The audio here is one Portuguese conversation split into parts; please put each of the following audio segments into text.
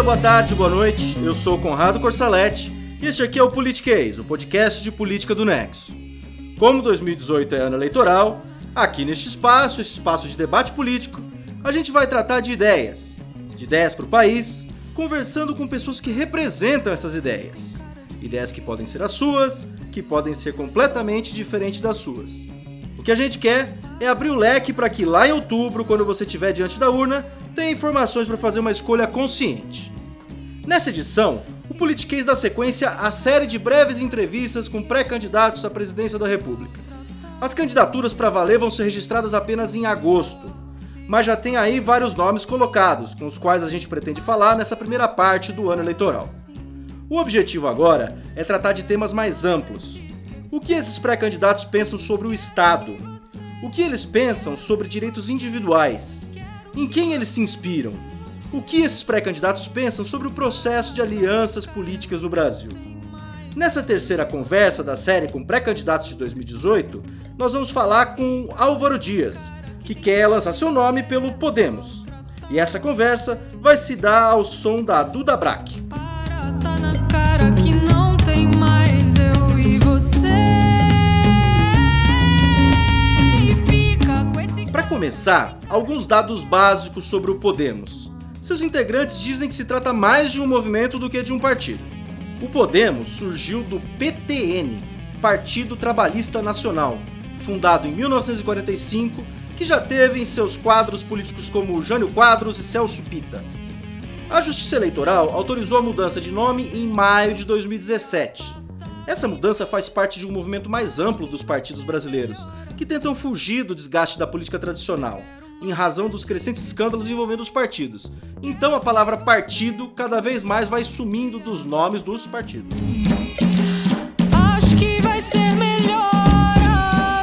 Dia, boa tarde, boa noite. Eu sou Conrado Corsaletti e este aqui é o Politiquês, o podcast de política do Nexo. Como 2018 é ano eleitoral, aqui neste espaço, esse espaço de debate político, a gente vai tratar de ideias, de ideias para o país, conversando com pessoas que representam essas ideias. Ideias que podem ser as suas, que podem ser completamente diferentes das suas. O que a gente quer é abrir o leque para que lá em outubro, quando você estiver diante da urna, tenha informações para fazer uma escolha consciente. Nessa edição, o Politiquês dá sequência à série de breves entrevistas com pré-candidatos à presidência da República. As candidaturas para valer vão ser registradas apenas em agosto, mas já tem aí vários nomes colocados, com os quais a gente pretende falar nessa primeira parte do ano eleitoral. O objetivo agora é tratar de temas mais amplos. O que esses pré-candidatos pensam sobre o Estado? O que eles pensam sobre direitos individuais? Em quem eles se inspiram? O que esses pré-candidatos pensam sobre o processo de alianças políticas no Brasil? Nessa terceira conversa da série com pré-candidatos de 2018, nós vamos falar com Álvaro Dias, que quer lançar seu nome pelo Podemos. E essa conversa vai se dar ao som da Duda Brack. Começar, alguns dados básicos sobre o Podemos. Seus integrantes dizem que se trata mais de um movimento do que de um partido. O Podemos surgiu do PTN, Partido Trabalhista Nacional, fundado em 1945, que já teve em seus quadros políticos como Jânio Quadros e Celso Pita. A Justiça Eleitoral autorizou a mudança de nome em maio de 2017. Essa mudança faz parte de um movimento mais amplo dos partidos brasileiros, que tentam fugir do desgaste da política tradicional, em razão dos crescentes escândalos envolvendo os partidos. Então a palavra partido cada vez mais vai sumindo dos nomes dos partidos. Acho que vai ser melhor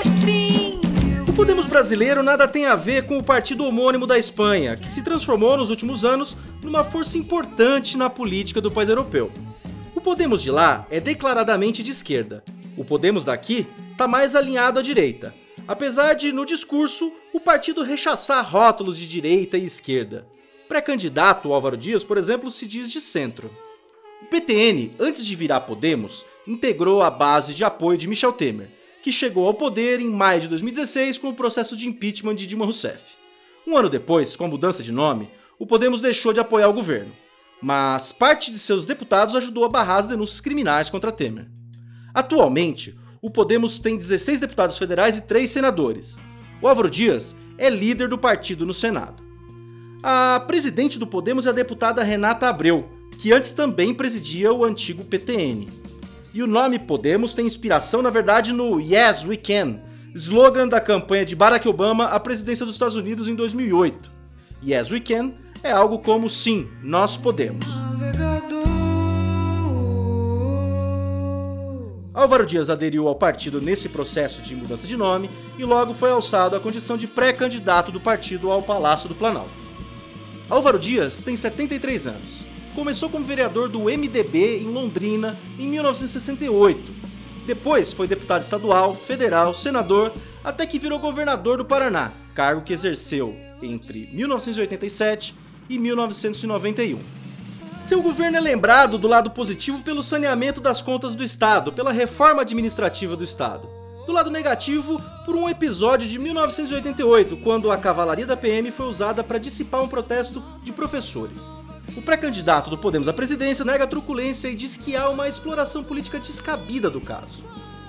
assim. O Podemos brasileiro nada tem a ver com o partido homônimo da Espanha, que se transformou nos últimos anos numa força importante na política do país europeu. Podemos de lá é declaradamente de esquerda. O Podemos daqui está mais alinhado à direita, apesar de, no discurso, o partido rechaçar rótulos de direita e esquerda. Pré-candidato Álvaro Dias, por exemplo, se diz de centro. O PTN, antes de virar Podemos, integrou a base de apoio de Michel Temer, que chegou ao poder em maio de 2016 com o processo de impeachment de Dilma Rousseff. Um ano depois, com a mudança de nome, o Podemos deixou de apoiar o governo, mas parte de seus deputados ajudou a barrar as denúncias criminais contra Temer. Atualmente, o Podemos tem 16 deputados federais e 3 senadores. O Álvaro Dias é líder do partido no Senado. A presidente do Podemos é a deputada Renata Abreu, que antes também presidia o antigo PTN. E o nome Podemos tem inspiração, na verdade, no Yes We Can, slogan da campanha de Barack Obama à presidência dos Estados Unidos em 2008. Yes We Can é algo como sim, nós podemos. Álvaro Dias aderiu ao partido nesse processo de mudança de nome e logo foi alçado à condição de pré-candidato do partido ao Palácio do Planalto. Álvaro Dias tem 73 anos. Começou como vereador do MDB em Londrina em 1968. Depois foi deputado estadual, federal, senador, até que virou governador do Paraná, cargo que exerceu entre 1987 e 1991. Seu governo é lembrado do lado positivo pelo saneamento das contas do Estado, pela reforma administrativa do Estado. Do lado negativo, por um episódio de 1988, quando a cavalaria da PM foi usada para dissipar um protesto de professores. O pré-candidato do Podemos à presidência nega a truculência e diz que há uma exploração política descabida do caso.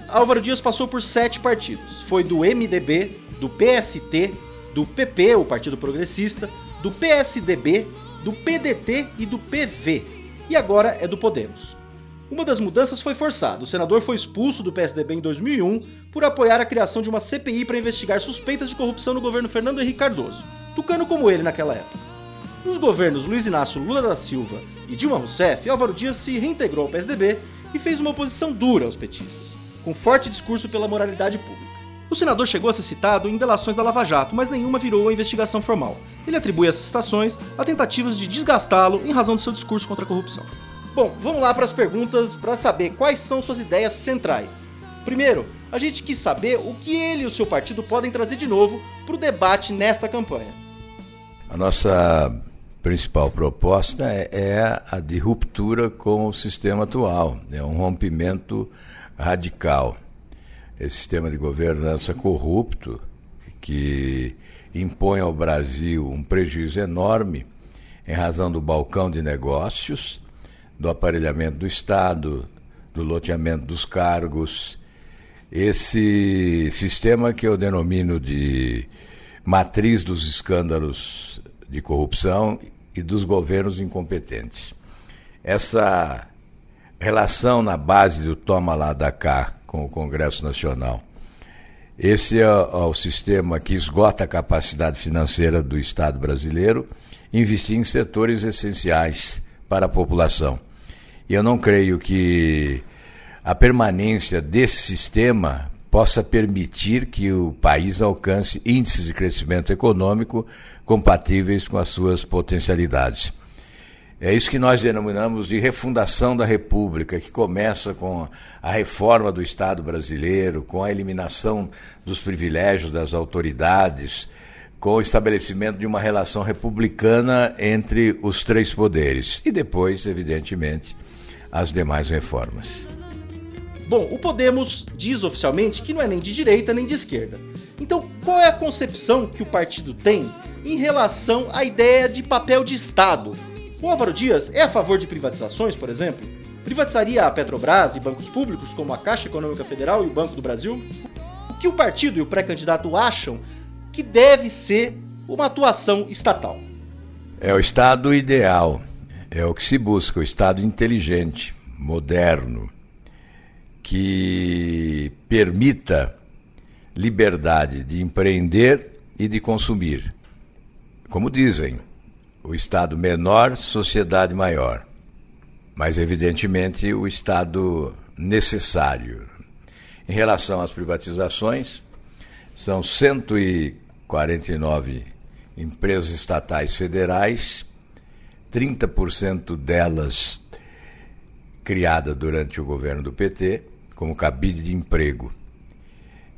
Álvaro Dias passou por sete partidos. Foi do MDB, do PST, do PP, o Partido Progressista, do PSDB, do PDT e do PV. E agora é do Podemos. Uma das mudanças foi forçada. O senador foi expulso do PSDB em 2001 por apoiar a criação de uma CPI para investigar suspeitas de corrupção no governo Fernando Henrique Cardoso, tucano como ele naquela época. Nos governos Luiz Inácio Lula da Silva e Dilma Rousseff, Álvaro Dias se reintegrou ao PSDB e fez uma oposição dura aos petistas, com forte discurso pela moralidade pública. O senador chegou a ser citado em delações da Lava Jato, mas nenhuma virou a investigação formal. Ele atribui essas citações a tentativas de desgastá-lo em razão do seu discurso contra a corrupção. Bom, vamos lá para as perguntas para saber quais são suas ideias centrais. Primeiro, a gente quis saber o que ele e o seu partido podem trazer de novo para o debate nesta campanha. A nossa principal proposta é, é a de ruptura com o sistema atual, é um rompimento radical. Esse sistema de governança corrupto que impõe ao Brasil um prejuízo enorme em razão do balcão de negócios, do aparelhamento do Estado, do loteamento dos cargos. Esse sistema que eu denomino de matriz dos escândalos de corrupção e dos governos incompetentes. Essa relação na base do toma lá da cá com o Congresso Nacional. Esse é, é o sistema que esgota a capacidade financeira do Estado brasileiro investir em setores essenciais para a população. E eu não creio que a permanência desse sistema possa permitir que o país alcance índices de crescimento econômico compatíveis com as suas potencialidades. É isso que nós denominamos de refundação da República, que começa com a reforma do Estado brasileiro, com a eliminação dos privilégios das autoridades, com o estabelecimento de uma relação republicana entre os três poderes e depois, evidentemente, as demais reformas. Bom, o Podemos diz oficialmente que não é nem de direita nem de esquerda. Então, qual é a concepção que o partido tem em relação à ideia de papel de Estado? O Álvaro Dias é a favor de privatizações, por exemplo? Privatizaria a Petrobras e bancos públicos como a Caixa Econômica Federal e o Banco do Brasil? O que o partido e o pré-candidato acham que deve ser uma atuação estatal? É o Estado ideal, é o que se busca, o Estado inteligente, moderno, que permita liberdade de empreender e de consumir. Como dizem, o Estado menor, sociedade maior. Mas, evidentemente, o Estado necessário. Em relação às privatizações, são 149 empresas estatais federais, 30% delas criadas durante o governo do PT, como cabide de emprego.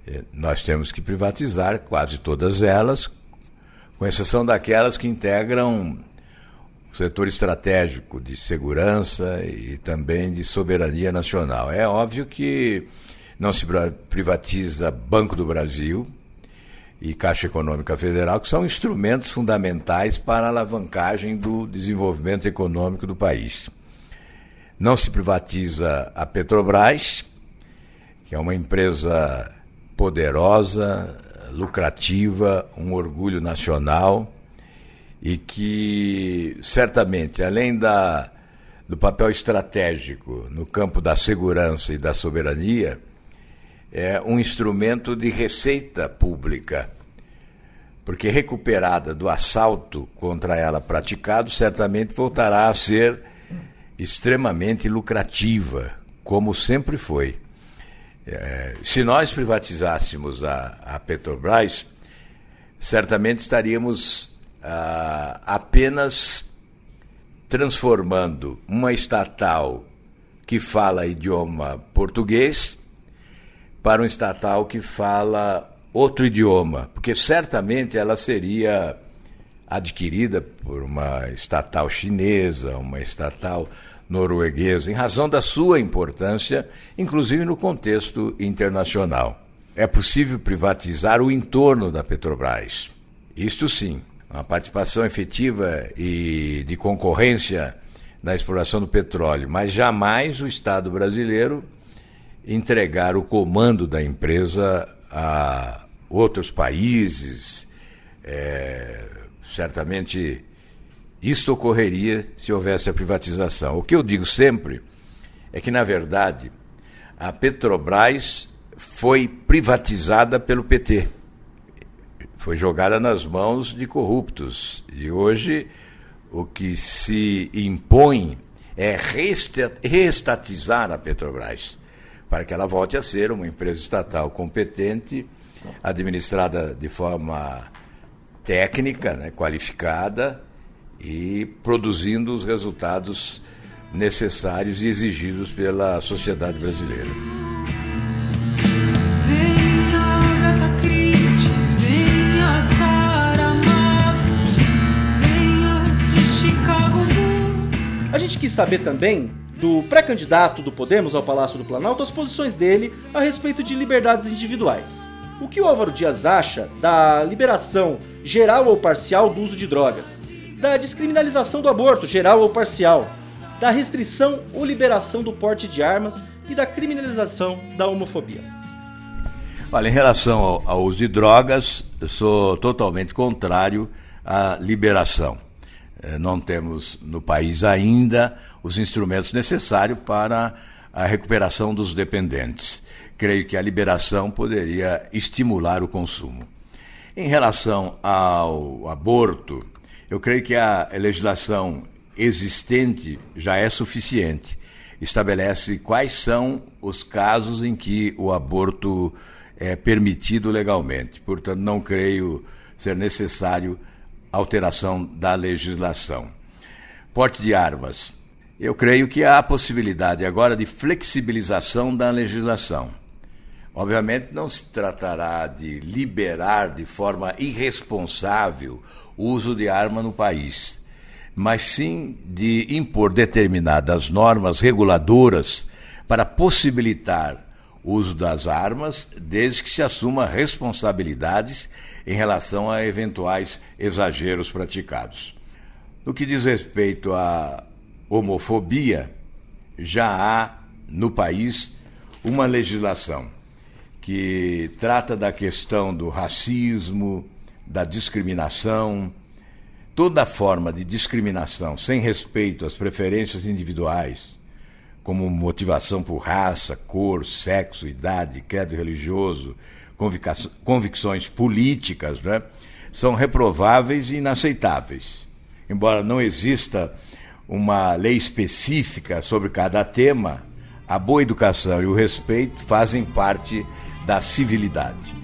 É, nós temos que privatizar quase todas elas, com exceção daquelas que integram o setor estratégico de segurança e também de soberania nacional. É óbvio que não se privatiza Banco do Brasil e Caixa Econômica Federal, que são instrumentos fundamentais para a alavancagem do desenvolvimento econômico do país. Não se privatiza a Petrobras, que é uma empresa poderosa, lucrativa, um orgulho nacional e que certamente, além da, do papel estratégico no campo da segurança e da soberania, é um instrumento de receita pública. Porque recuperada do assalto contra ela praticado, certamente voltará a ser extremamente lucrativa, como sempre foi. É, se nós privatizássemos a, a Petrobras, certamente estaríamos ah, apenas transformando uma estatal que fala idioma português para um estatal que fala outro idioma, porque certamente ela seria adquirida por uma estatal chinesa, uma estatal norueguesa, em razão da sua importância, inclusive no contexto internacional. É possível privatizar o entorno da Petrobras. Isto sim, uma participação efetiva e de concorrência na exploração do petróleo, mas jamais o Estado brasileiro entregar o comando da empresa a outros países. É, certamente isso ocorreria se houvesse a privatização. O que eu digo sempre é que, na verdade, a Petrobras foi privatizada pelo PT. Foi jogada nas mãos de corruptos. E hoje o que se impõe é reestatizar a Petrobras, para que ela volte a ser uma empresa estatal competente, administrada de forma técnica, né, qualificada e produzindo os resultados necessários e exigidos pela sociedade brasileira. A gente quis saber também do pré-candidato do Podemos ao Palácio do Planalto as posições dele a respeito de liberdades individuais. O que o Álvaro Dias acha da liberação geral ou parcial do uso de drogas? Da descriminalização do aborto, geral ou parcial, da restrição ou liberação do porte de armas e da criminalização da homofobia. Olha, em relação ao, ao uso de drogas, eu sou totalmente contrário à liberação. Eh, não temos no país ainda os instrumentos necessários para a recuperação dos dependentes. Creio que a liberação poderia estimular o consumo. Em relação ao aborto, eu creio que a legislação existente já é suficiente. Estabelece quais são os casos em que o aborto é permitido legalmente. Portanto, não creio ser necessário alteração da legislação. Porte de armas. Eu creio que há a possibilidade agora de flexibilização da legislação. Obviamente, não se tratará de liberar de forma irresponsável uso de arma no país, mas sim de impor determinadas normas reguladoras para possibilitar o uso das armas, desde que se assuma responsabilidades em relação a eventuais exageros praticados. No que diz respeito à homofobia, já há no país uma legislação que trata da questão do racismo, da discriminação, toda forma de discriminação sem respeito às preferências individuais, como motivação por raça, cor, sexo, idade, credo religioso, convicções políticas, né, são reprováveis e inaceitáveis. Embora não exista uma lei específica sobre cada tema, a boa educação e o respeito fazem parte da civilidade.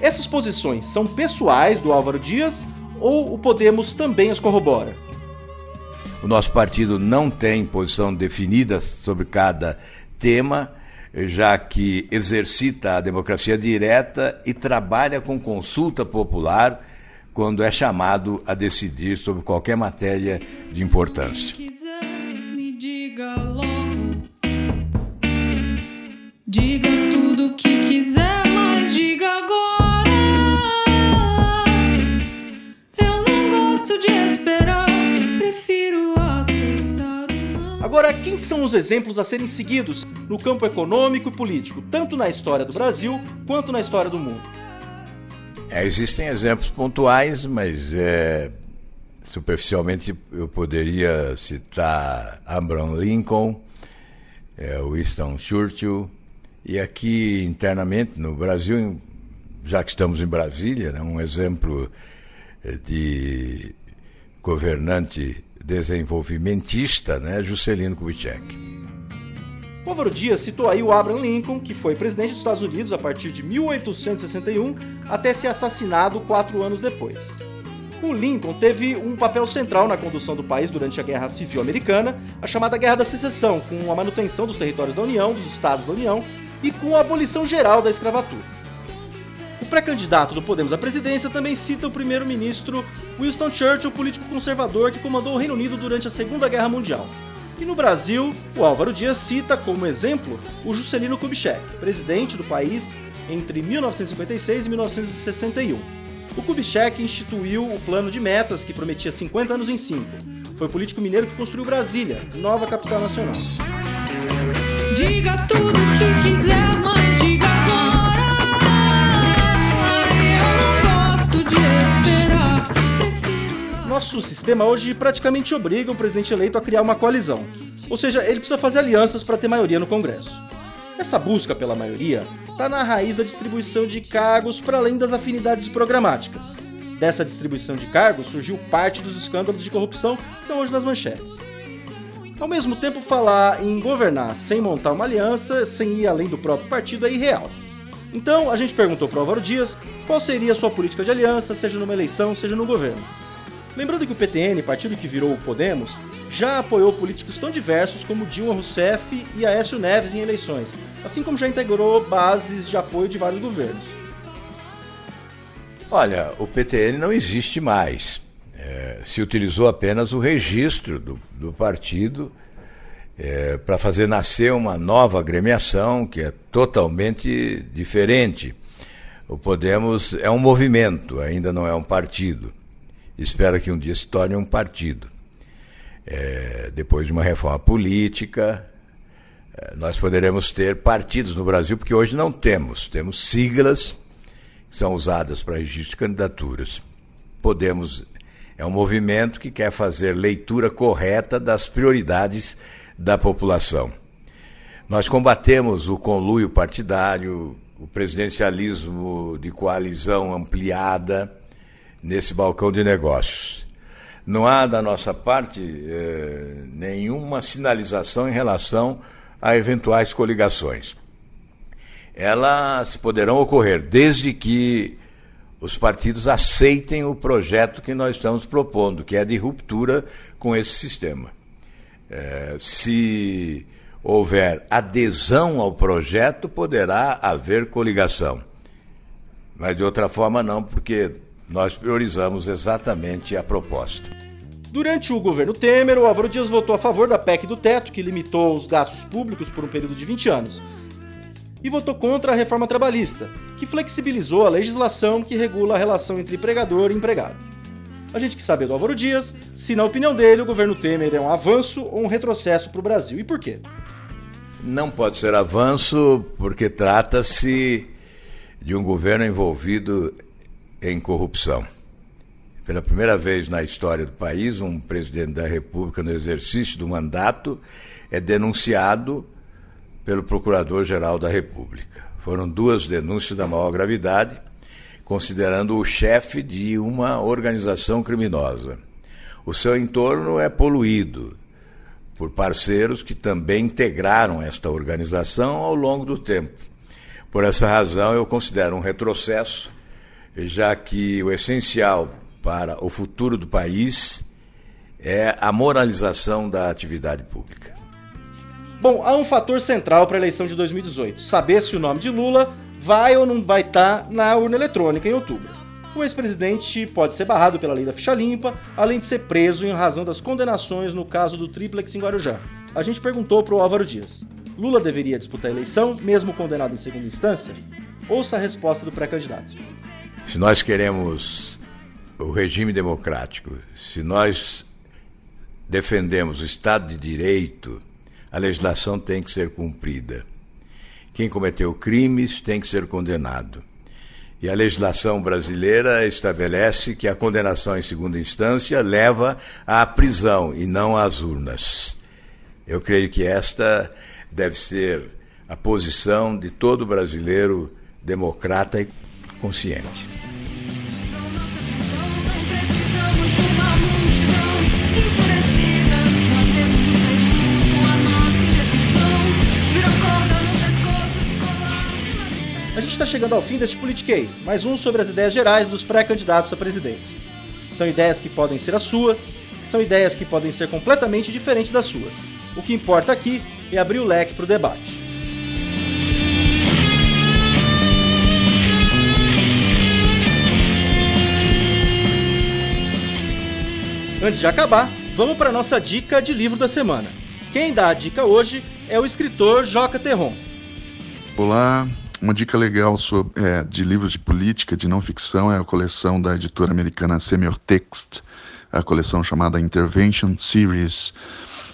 Essas posições são pessoais do Álvaro Dias ou o Podemos também as corrobora? O nosso partido não tem posição definida sobre cada tema, já que exercita a democracia direta e trabalha com consulta popular quando é chamado a decidir sobre qualquer matéria de importância. Diga tudo o que quiser, Agora, quem são os exemplos a serem seguidos no campo econômico e político, tanto na história do Brasil quanto na história do mundo? É, existem exemplos pontuais, mas é, superficialmente eu poderia citar Abraham Lincoln, é, Winston Churchill, e aqui internamente no Brasil, já que estamos em Brasília, né, um exemplo eh, de governante desenvolvimentista, né, Juscelino Kubitschek. O Álvaro Dias citou aí o Abraham Lincoln, que foi presidente dos Estados Unidos a partir de 1861 até ser assassinado quatro anos depois. O Lincoln teve um papel central na condução do país durante a Guerra Civil Americana, a chamada Guerra da Secessão, com a manutenção dos territórios da União, dos estados da União e com a abolição geral da escravatura. Pré-candidato do Podemos à presidência também cita o primeiro-ministro Winston Churchill, político conservador que comandou o Reino Unido durante a Segunda Guerra Mundial. E no Brasil, o Álvaro Dias cita como exemplo o Juscelino Kubitschek, presidente do país entre 1956 e 1961. O Kubitschek instituiu o plano de metas que prometia 50 anos em 5. Foi o político mineiro que construiu Brasília, nova capital nacional. Diga tudo que quiser, Nosso sistema hoje praticamente obriga o presidente eleito a criar uma coalizão. Ou seja, ele precisa fazer alianças para ter maioria no Congresso. Essa busca pela maioria está na raiz da distribuição de cargos para além das afinidades programáticas. Dessa distribuição de cargos surgiu parte dos escândalos de corrupção que estão hoje nas manchetes. Ao mesmo tempo, falar em governar sem montar uma aliança, sem ir além do próprio partido, é irreal. Então, a gente perguntou para o Álvaro Dias qual seria a sua política de aliança, seja numa eleição, seja no governo. Lembrando que o PTN, partido que virou o Podemos, já apoiou políticos tão diversos como Dilma Rousseff e Aécio Neves em eleições, assim como já integrou bases de apoio de vários governos. Olha, o PTN não existe mais. É, se utilizou apenas o registro do, do partido é, para fazer nascer uma nova agremiação que é totalmente diferente. O Podemos é um movimento, ainda não é um partido. Espero que um dia se torne um partido. É, depois de uma reforma política, é, nós poderemos ter partidos no Brasil, porque hoje não temos. Temos siglas que são usadas para registro de candidaturas. Podemos é um movimento que quer fazer leitura correta das prioridades da população. Nós combatemos o conluio partidário, o presidencialismo de coalizão ampliada nesse balcão de negócios. Não há da nossa parte eh, nenhuma sinalização em relação a eventuais coligações. Elas poderão ocorrer desde que os partidos aceitem o projeto que nós estamos propondo, que é de ruptura com esse sistema. É, se houver adesão ao projeto, poderá haver coligação. Mas de outra forma, não, porque nós priorizamos exatamente a proposta. Durante o governo Temer, o Álvaro Dias votou a favor da PEC do teto, que limitou os gastos públicos por um período de 20 anos e votou contra a reforma trabalhista, que flexibilizou a legislação que regula a relação entre empregador e empregado. A gente quer saber do Álvaro Dias se, na opinião dele, o governo Temer é um avanço ou um retrocesso para o Brasil e por quê. Não pode ser avanço porque trata-se de um governo envolvido em corrupção. Pela primeira vez na história do país, um presidente da República, no exercício do mandato, é denunciado pelo Procurador-Geral da República. Foram duas denúncias da maior gravidade, considerando o chefe de uma organização criminosa. O seu entorno é poluído por parceiros que também integraram esta organização ao longo do tempo. Por essa razão, eu considero um retrocesso, já que o essencial para o futuro do país é a moralização da atividade pública. Bom, há um fator central para a eleição de 2018: saber se o nome de Lula vai ou não vai estar na urna eletrônica em outubro. O ex-presidente pode ser barrado pela lei da ficha limpa, além de ser preso em razão das condenações no caso do triplex em Guarujá. A gente perguntou para o Álvaro Dias: Lula deveria disputar a eleição, mesmo condenado em segunda instância? Ouça a resposta do pré-candidato. Se nós queremos o regime democrático, se nós defendemos o Estado de Direito, a legislação tem que ser cumprida. Quem cometeu crimes tem que ser condenado. E a legislação brasileira estabelece que a condenação em segunda instância leva à prisão e não às urnas. Eu creio que esta deve ser a posição de todo brasileiro democrata e consciente. A gente está chegando ao fim deste Politiquês, mais um sobre as ideias gerais dos pré-candidatos à presidência. São ideias que podem ser as suas, são ideias que podem ser completamente diferentes das suas. O que importa aqui é abrir o leque para o debate. Antes de acabar, vamos para nossa dica de livro da semana. Quem dá a dica hoje é o escritor Joca Terron. Olá, uma dica legal sobre, é, de livros de política, de não ficção, é a coleção da editora americana Semiotext, a coleção chamada Intervention Series,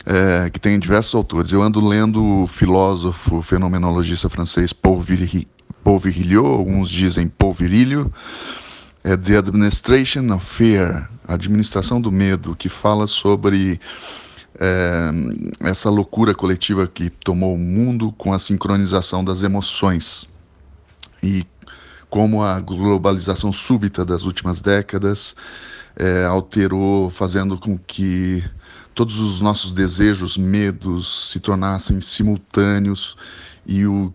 é, que tem diversos autores. Eu ando lendo o filósofo, fenomenologista francês Paul, Virri, Paul Virilio, alguns dizem Paul Virilio, é The Administration of Fear, administração do medo, que fala sobre é, essa loucura coletiva que tomou o mundo com a sincronização das emoções e como a globalização súbita das últimas décadas é, alterou, fazendo com que todos os nossos desejos, medos se tornassem simultâneos e o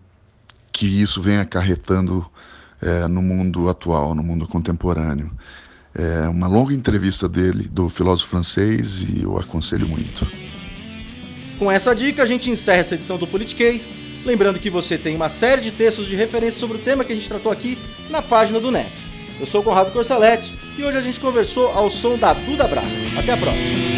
que isso vem acarretando é, no mundo atual, no mundo contemporâneo. É uma longa entrevista dele, do filósofo francês, e eu aconselho muito. Com essa dica, a gente encerra essa edição do Politiquês. Lembrando que você tem uma série de textos de referência sobre o tema que a gente tratou aqui na página do Nexo. Eu sou o Conrado Corsalete e hoje a gente conversou ao som da Duda Braga. Até a próxima!